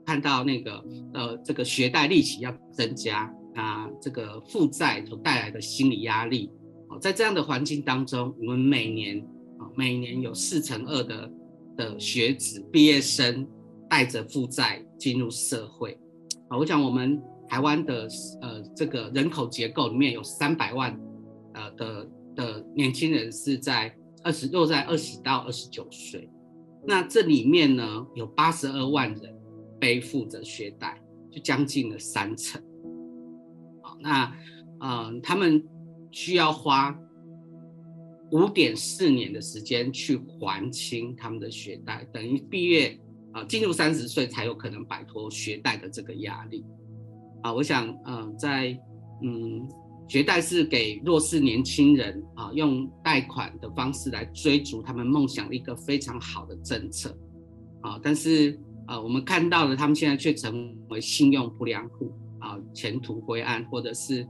看到那个呃，这个学贷利息要增加啊，这个负债所带来的心理压力。在这样的环境当中，我们每年啊，每年有四成二的的学子毕业生带着负债进入社会。啊，我想我们台湾的呃这个人口结构里面有三百万呃的的年轻人是在二十落在二十到二十九岁，那这里面呢有八十二万人背负着学贷，就将近了三成。好，那呃他们需要花五点四年的时间去还清他们的学贷，等于毕业。啊，进入三十岁才有可能摆脱学贷的这个压力。啊，我想，嗯、在嗯，学贷是给弱势年轻人啊，用贷款的方式来追逐他们梦想的一个非常好的政策。啊，但是啊，我们看到了他们现在却成为信用不良户啊，前途灰暗，或者是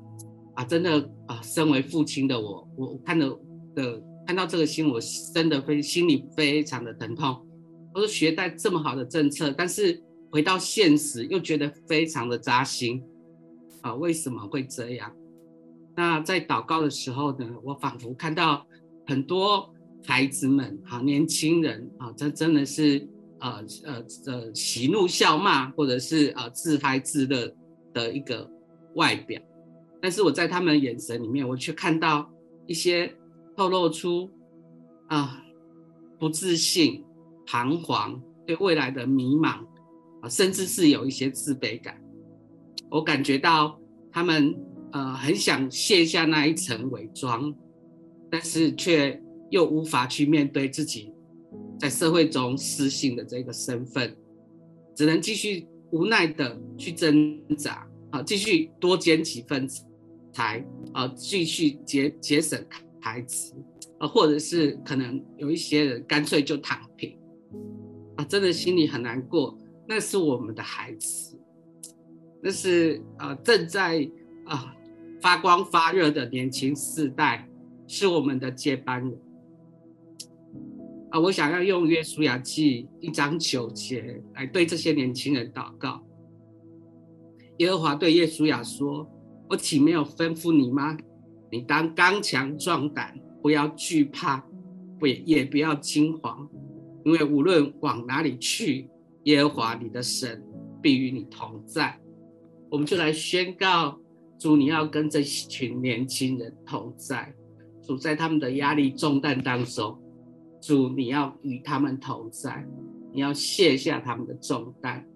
啊，真的啊，身为父亲的我，我看到的看到这个新闻，我真的非心里非常的疼痛。我说学贷这么好的政策，但是回到现实又觉得非常的扎心啊！为什么会这样？那在祷告的时候呢，我仿佛看到很多孩子们啊，年轻人啊，这真的是呃呃呃喜怒笑骂，或者是呃自嗨自乐的一个外表，但是我在他们眼神里面，我却看到一些透露出啊不自信。彷徨，对未来的迷茫，啊，甚至是有一些自卑感。我感觉到他们呃很想卸下那一层伪装，但是却又无法去面对自己在社会中失信的这个身份，只能继续无奈的去挣扎，啊，继续多捡几份财，啊，继续节节省台词，啊，或者是可能有一些人干脆就躺。啊，真的心里很难过。那是我们的孩子，那是啊正在啊发光发热的年轻世代，是我们的接班人。啊，我想要用约书亚记一章九节来对这些年轻人祷告。耶和华对约书亚说：“我岂没有吩咐你吗？你当刚强壮胆，不要惧怕，不也不要惊慌。”因为无论往哪里去，耶和华你的神必与你同在。我们就来宣告主，你要跟这群年轻人同在。主在他们的压力重担当中，主，你要与他们同在，你要卸下他们的重担。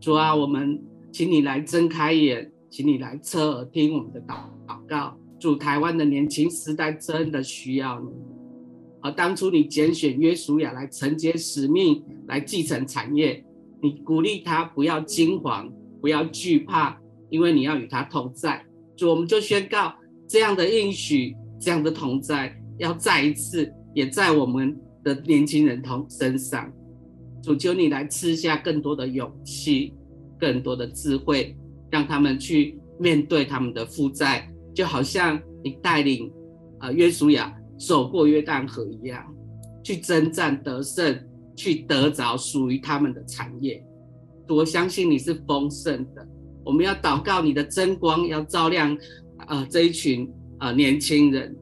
主啊，我们请你来睁开眼，请你来侧耳听我们的祷祷告。主，台湾的年轻时代真的需要你。当初你拣选约书亚来承接使命，来继承产业，你鼓励他不要惊慌，不要惧怕，因为你要与他同在。主，我们就宣告这样的应许，这样的同在，要再一次也在我们的年轻人同身上。主，求你来赐下更多的勇气，更多的智慧，让他们去面对他们的负债，就好像你带领啊、呃、约书亚。走过约旦河一样，去征战得胜，去得着属于他们的产业。我相信你是丰盛的。我们要祷告你的真光，要照亮啊、呃、这一群啊、呃、年轻人，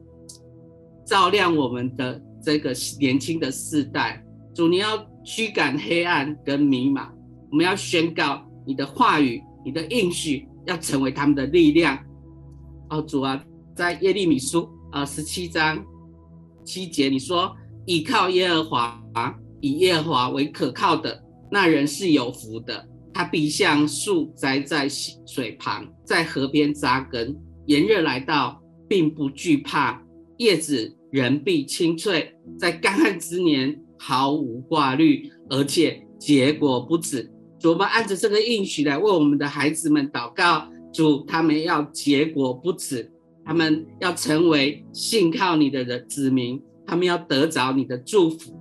照亮我们的这个年轻的世代。主，你要驱赶黑暗跟迷茫。我们要宣告你的话语，你的应许要成为他们的力量。哦，主啊，在耶利米书啊十七章。七节，你说倚靠耶和华，以耶和华为可靠的那人是有福的。他必像树栽在水旁，在河边扎根，炎热来到，并不惧怕，叶子仍必青翠，在干旱之年毫无挂虑，而且结果不止。主，我们按着这个应许来为我们的孩子们祷告，主，他们要结果不止。他们要成为信靠你的人子民，他们要得着你的祝福。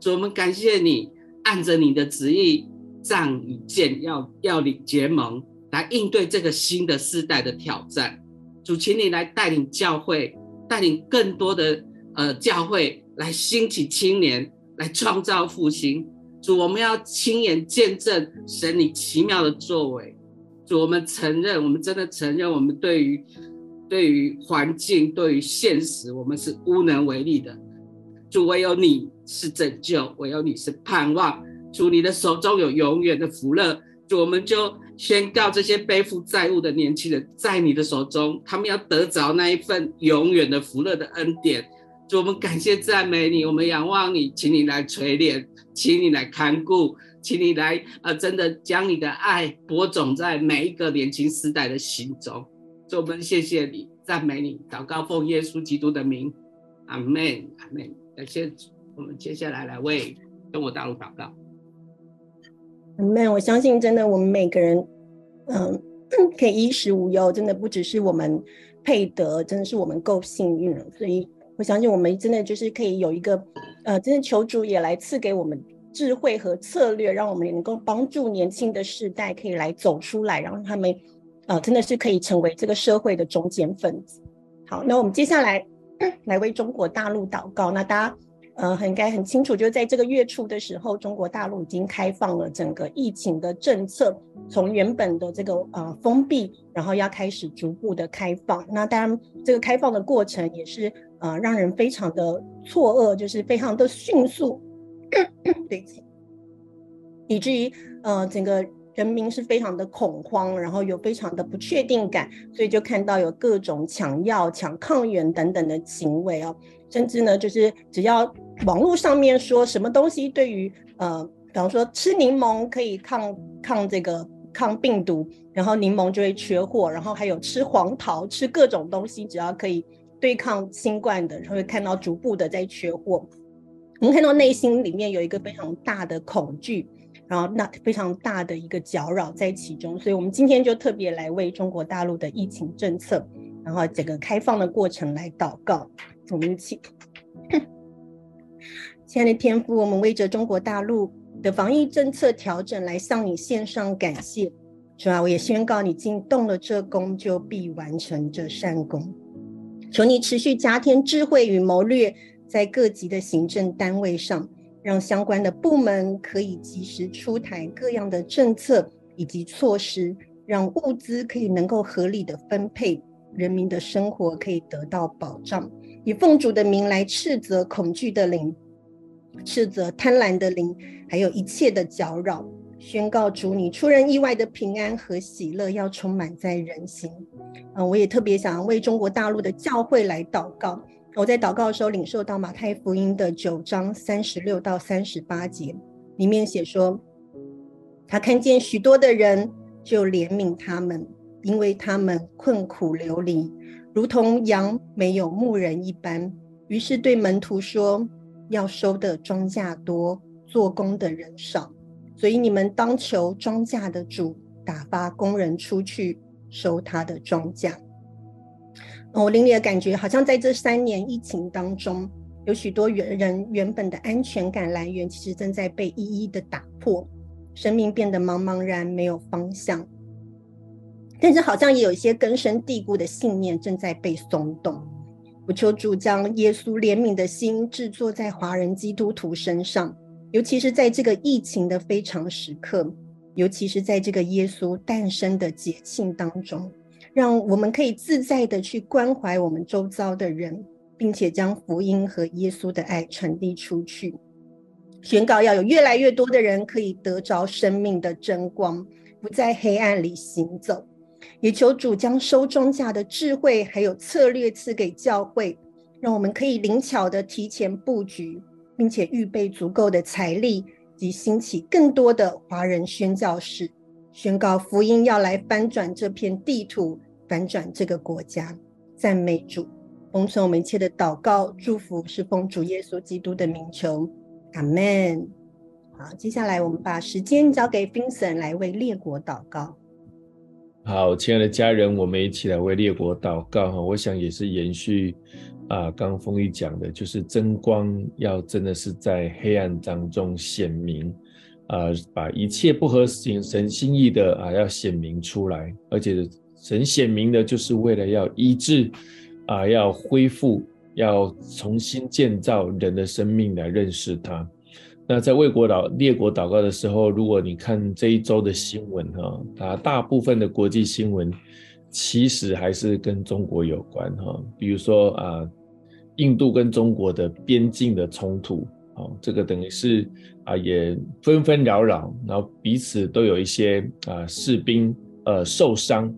主，我们感谢你，按着你的旨意，仗与剑要要领结盟，来应对这个新的世代的挑战。主，请你来带领教会，带领更多的呃教会来兴起青年，来创造复兴。主，我们要亲眼见证神你奇妙的作为。主，我们承认，我们真的承认，我们对于。对于环境，对于现实，我们是无能为力的。主，唯有你是拯救，唯有你是盼望。主，你的手中有永远的福乐。主，我们就宣告这些背负债务的年轻人，在你的手中，他们要得着那一份永远的福乐的恩典。主，我们感谢赞美你，我们仰望你，请你来垂怜，请你来看顾，请你来、呃，真的将你的爱播种在每一个年轻世代的心中。主，我们谢谢你，赞美你，祷告奉耶稣基督的名，阿门，阿门。感谢，我们接下来来为中国大陆祷告。阿门。我相信，真的，我们每个人，嗯，可以衣食无忧，真的不只是我们配得，真的是我们够幸运了。所以，我相信我们真的就是可以有一个，呃，真的求主也来赐给我们智慧和策略，让我们能够帮助年轻的世代可以来走出来，让他们。呃，真的是可以成为这个社会的中坚分子。好，那我们接下来来为中国大陆祷告。那大家呃，应该很清楚，就是在这个月初的时候，中国大陆已经开放了整个疫情的政策，从原本的这个呃封闭，然后要开始逐步的开放。那当然，这个开放的过程也是呃让人非常的错愕，就是非常的迅速，对，以至于呃整个。人民是非常的恐慌，然后有非常的不确定感，所以就看到有各种抢药、抢抗原等等的行为哦，甚至呢，就是只要网络上面说什么东西对于呃，比方说吃柠檬可以抗抗这个抗病毒，然后柠檬就会缺货，然后还有吃黄桃、吃各种东西，只要可以对抗新冠的，会看到逐步的在缺货。我们看到内心里面有一个非常大的恐惧。然后那非常大的一个搅扰在其中，所以我们今天就特别来为中国大陆的疫情政策，然后整个开放的过程来祷告。我们一起，亲爱的天父，我们为着中国大陆的防疫政策调整来向你献上感谢。主啊，我也宣告，你竟动了这功，就必完成这善功。求你持续加添智慧与谋略，在各级的行政单位上。让相关的部门可以及时出台各样的政策以及措施，让物资可以能够合理的分配，人民的生活可以得到保障。以奉主的名来斥责恐惧的灵，斥责贪婪的灵，还有一切的搅扰，宣告主你出人意外的平安和喜乐要充满在人心。嗯，我也特别想为中国大陆的教会来祷告。我在祷告的时候领受到马太福音的九章三十六到三十八节，里面写说，他看见许多的人，就怜悯他们，因为他们困苦流离，如同羊没有牧人一般。于是对门徒说：要收的庄稼多，做工的人少，所以你们当求庄稼的主打发工人出去收他的庄稼。我灵里的感觉，好像在这三年疫情当中，有许多原人原本的安全感来源，其实正在被一一的打破，生命变得茫茫然，没有方向。但是好像也有一些根深蒂固的信念正在被松动。我求主将耶稣怜悯的心制作在华人基督徒身上，尤其是在这个疫情的非常时刻，尤其是在这个耶稣诞生的节庆当中，让我们可以自在的去关怀我们周遭的人，并且将福音和耶稣的爱传递出去，宣告要有越来越多的人可以得着生命的真光，不在黑暗里行走。也求主将收庄稼的智慧还有策略赐给教会，让我们可以灵巧地提前布局，并且预备足够的财力及兴起更多的华人宣教士，宣告福音要来翻转这片地图，翻转这个国家。赞美主，奉承我们一切的祷告祝福，是奉主耶稣基督的名求，阿门。好，接下来我们把时间交给 Vincent 来为列国祷告。好，亲爱的家人，我们一起来为列国祷告哈。我想也是延续啊，刚刚丰毅讲的，就是真光要真的是在黑暗当中显明啊，把一切不合神心意的啊，要显明出来。而且神显明的，就是为了要医治啊，要恢复，要重新建造人的生命来认识他。那在为国祷列国祷告的时候，如果你看这一周的新闻哈，它大部分的国际新闻其实还是跟中国有关哈，比如说啊，印度跟中国的边境的冲突，哦，这个等于是啊也纷纷扰扰，然后彼此都有一些啊士兵呃受伤，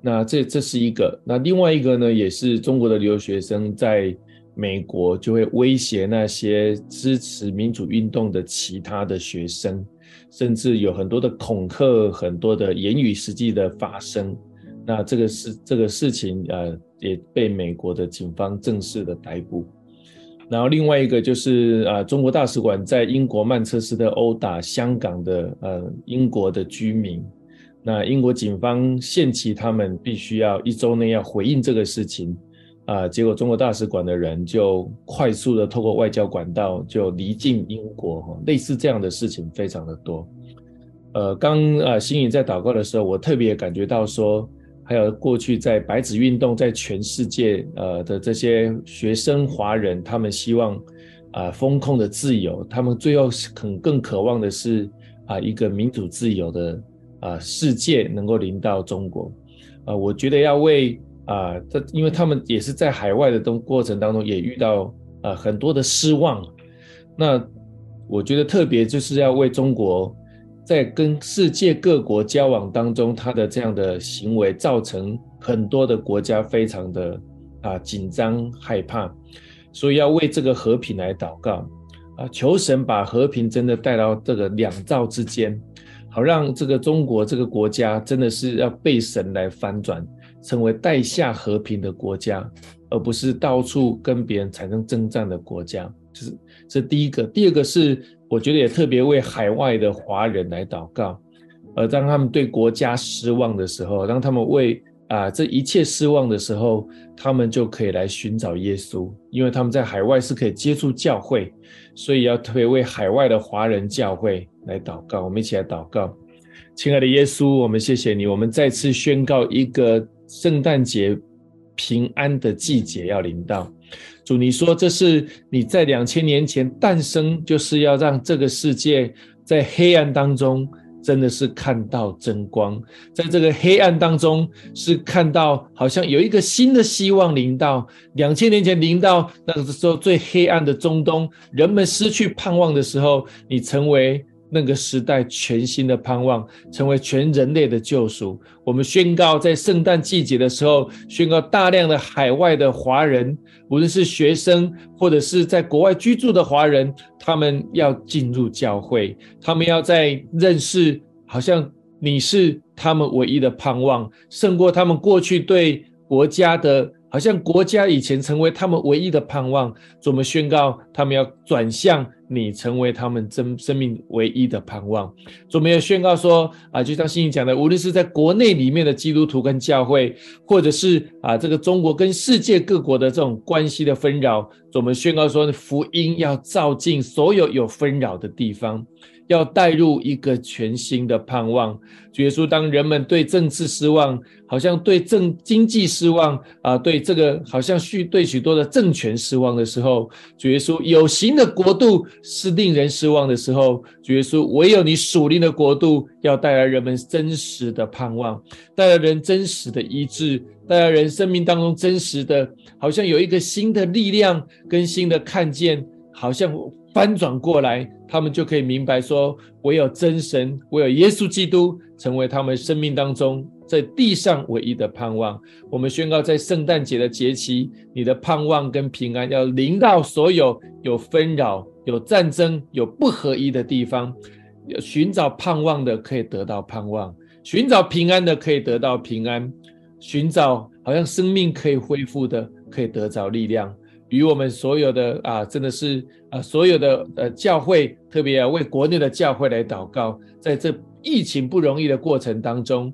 那这这是一个，那另外一个呢，也是中国的留学生在。美国就会威胁那些支持民主运动的其他的学生，甚至有很多的恐吓，很多的言语实际的发生。那这个事这个事情，呃，也被美国的警方正式的逮捕。然后另外一个就是啊，中国大使馆在英国曼彻斯特殴打香港的呃英国的居民，那英国警方限期他们必须要一周内要回应这个事情。啊，结果中国大使馆的人就快速的透过外交管道就离境英国，哈，类似这样的事情非常的多。呃，刚啊，新颖在祷告的时候，我特别感觉到说，还有过去在白纸运动在全世界呃的这些学生华人，他们希望啊风控的自由，他们最后肯更渴望的是啊一个民主自由的啊世界能够临到中国。啊，我觉得要为。啊，这因为他们也是在海外的东过程当中也遇到啊很多的失望，那我觉得特别就是要为中国在跟世界各国交往当中，他的这样的行为造成很多的国家非常的啊紧张害怕，所以要为这个和平来祷告啊，求神把和平真的带到这个两造之间，好让这个中国这个国家真的是要被神来翻转。成为带下和平的国家，而不是到处跟别人产生征战的国家。就是这第一个。第二个是，我觉得也特别为海外的华人来祷告。而当他们对国家失望的时候，当他们为啊这一切失望的时候，他们就可以来寻找耶稣，因为他们在海外是可以接触教会，所以要特别为海外的华人教会来祷告。我们一起来祷告，亲爱的耶稣，我们谢谢你，我们再次宣告一个。圣诞节平安的季节要临到，主，你说这是你在两千年前诞生，就是要让这个世界在黑暗当中真的是看到真光，在这个黑暗当中是看到好像有一个新的希望临到。两千年前临到那个时候最黑暗的中东，人们失去盼望的时候，你成为那个时代全新的盼望，成为全人类的救赎。我们宣告，在圣诞季节的时候，宣告大量的海外的华人，无论是学生或者是在国外居住的华人，他们要进入教会，他们要在认识，好像你是他们唯一的盼望，胜过他们过去对国家的。好像国家以前成为他们唯一的盼望，我们宣告他们要转向你，成为他们真生命唯一的盼望。我们要宣告说啊，就像信息讲的，无论是在国内里面的基督徒跟教会，或者是啊这个中国跟世界各国的这种关系的纷扰，我们宣告说福音要照进所有有纷扰的地方。要带入一个全新的盼望。主耶稣，当人们对政治失望，好像对政经济失望啊，对这个好像许对许多的政权失望的时候，主耶稣有形的国度是令人失望的时候，主耶稣唯有你属灵的国度要带来人们真实的盼望，带来人真实的医治，带来人生命当中真实的，好像有一个新的力量跟新的看见，好像翻转过来。他们就可以明白说，唯有真神，唯有耶稣基督，成为他们生命当中在地上唯一的盼望。我们宣告，在圣诞节的节期，你的盼望跟平安要临到所有有纷扰、有战争、有不合一的地方。要寻找盼望的可以得到盼望，寻找平安的可以得到平安，寻找好像生命可以恢复的，可以得着力量。与我们所有的啊，真的是啊，所有的呃教会，特别要为国内的教会来祷告，在这疫情不容易的过程当中，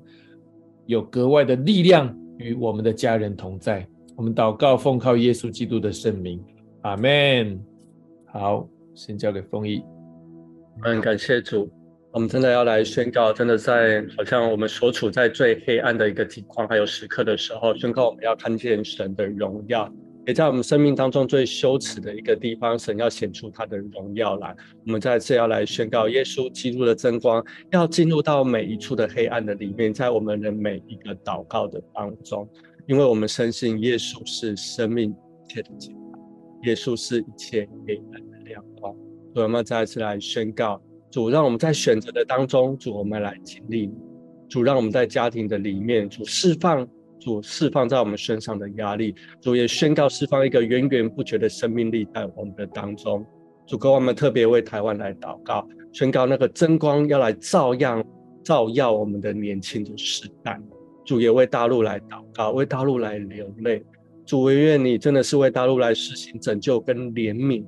有格外的力量与我们的家人同在。我们祷告，奉靠耶稣基督的圣名，阿门。好，先交给丰毅。嗯，感谢主。我们真的要来宣告，真的在好像我们所处在最黑暗的一个情况还有时刻的时候，宣告我们要看见神的荣耀。也在我们生命当中最羞耻的一个地方，神要显出他的荣耀来。我们再次要来宣告，耶稣基督的真光要进入到每一处的黑暗的里面，在我们的每一个祷告的当中，因为我们深信耶稣是生命一切的解答，耶稣是一切黑暗的亮光。所以我们再次来宣告，主让我们在选择的当中，主我们来经历，主让我们在家庭的里面，主释放。主释放在我们身上的压力，主也宣告释放一个源源不绝的生命力在我们的当中。主，跟我们特别为台湾来祷告，宣告那个真光要来照样照耀我们的年轻的时代。主也为大陆来祷告，为大陆来流泪。主，惟愿你真的是为大陆来实行拯救跟怜悯。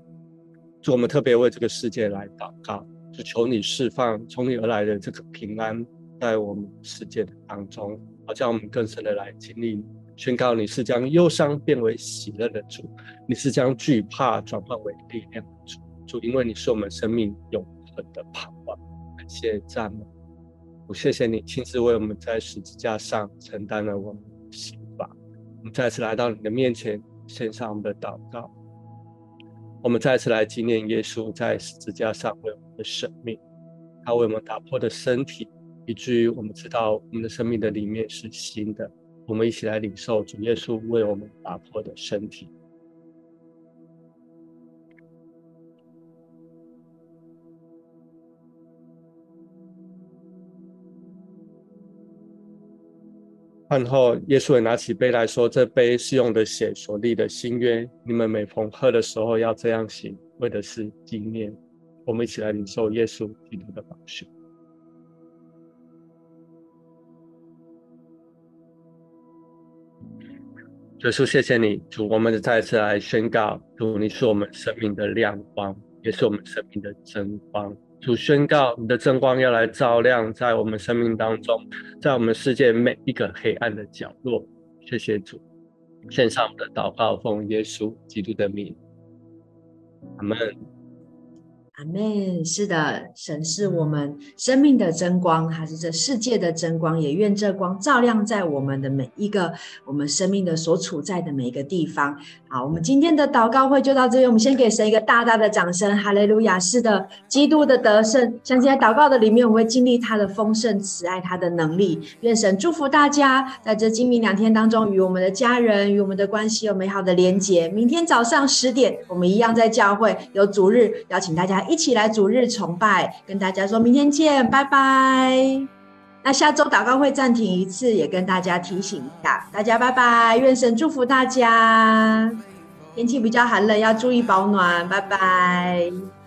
主，我们特别为这个世界来祷告，就求你释放从你而来的这个平安在我们世界的当中。叫我们更深的来经历，宣告你是将忧伤变为喜乐的主，你是将惧怕转换为力量的主。主，因为你是我们生命永恒的盼望。感谢赞美，我谢谢你亲自为我们在十字架上承担了我们的刑罚。我们再次来到你的面前，献上我们的祷告。我们再次来纪念耶稣在十字架上为我们的生命，他为我们打破的身体。以至于我们知道我们的生命的里面是新的，我们一起来领受主耶稣为我们打破的身体。饭后，耶稣也拿起杯来说：“这杯是用的血所立的新约，你们每逢喝的时候要这样行，为的是纪念。”我们一起来领受耶稣基督的宝血。耶稣，谢谢你，主，我们再次来宣告，主，你是我们生命的亮光，也是我们生命的真光。主，宣告你的真光要来照亮在我们生命当中，在我们世界每一个黑暗的角落。谢谢主，献上我们的祷告，奉耶稣基督的名，阿门。阿妹。是的，神是我们生命的真光，还是这世界的真光？也愿这光照亮在我们的每一个，我们生命的所处在的每一个地方。好，我们今天的祷告会就到这里。我们先给神一个大大的掌声，哈利路亚！是的，基督的得胜，相信在祷告的里面，我们会经历他的丰盛、慈爱、他的能力。愿神祝福大家，在这今明两天当中，与我们的家人、与我们的关系有美好的连结。明天早上十点，我们一样在教会有主日，邀请大家。一起来主日崇拜，跟大家说明天见，拜拜。那下周祷告会暂停一次，也跟大家提醒一下，大家拜拜，愿神祝福大家。天气比较寒冷，要注意保暖，拜拜。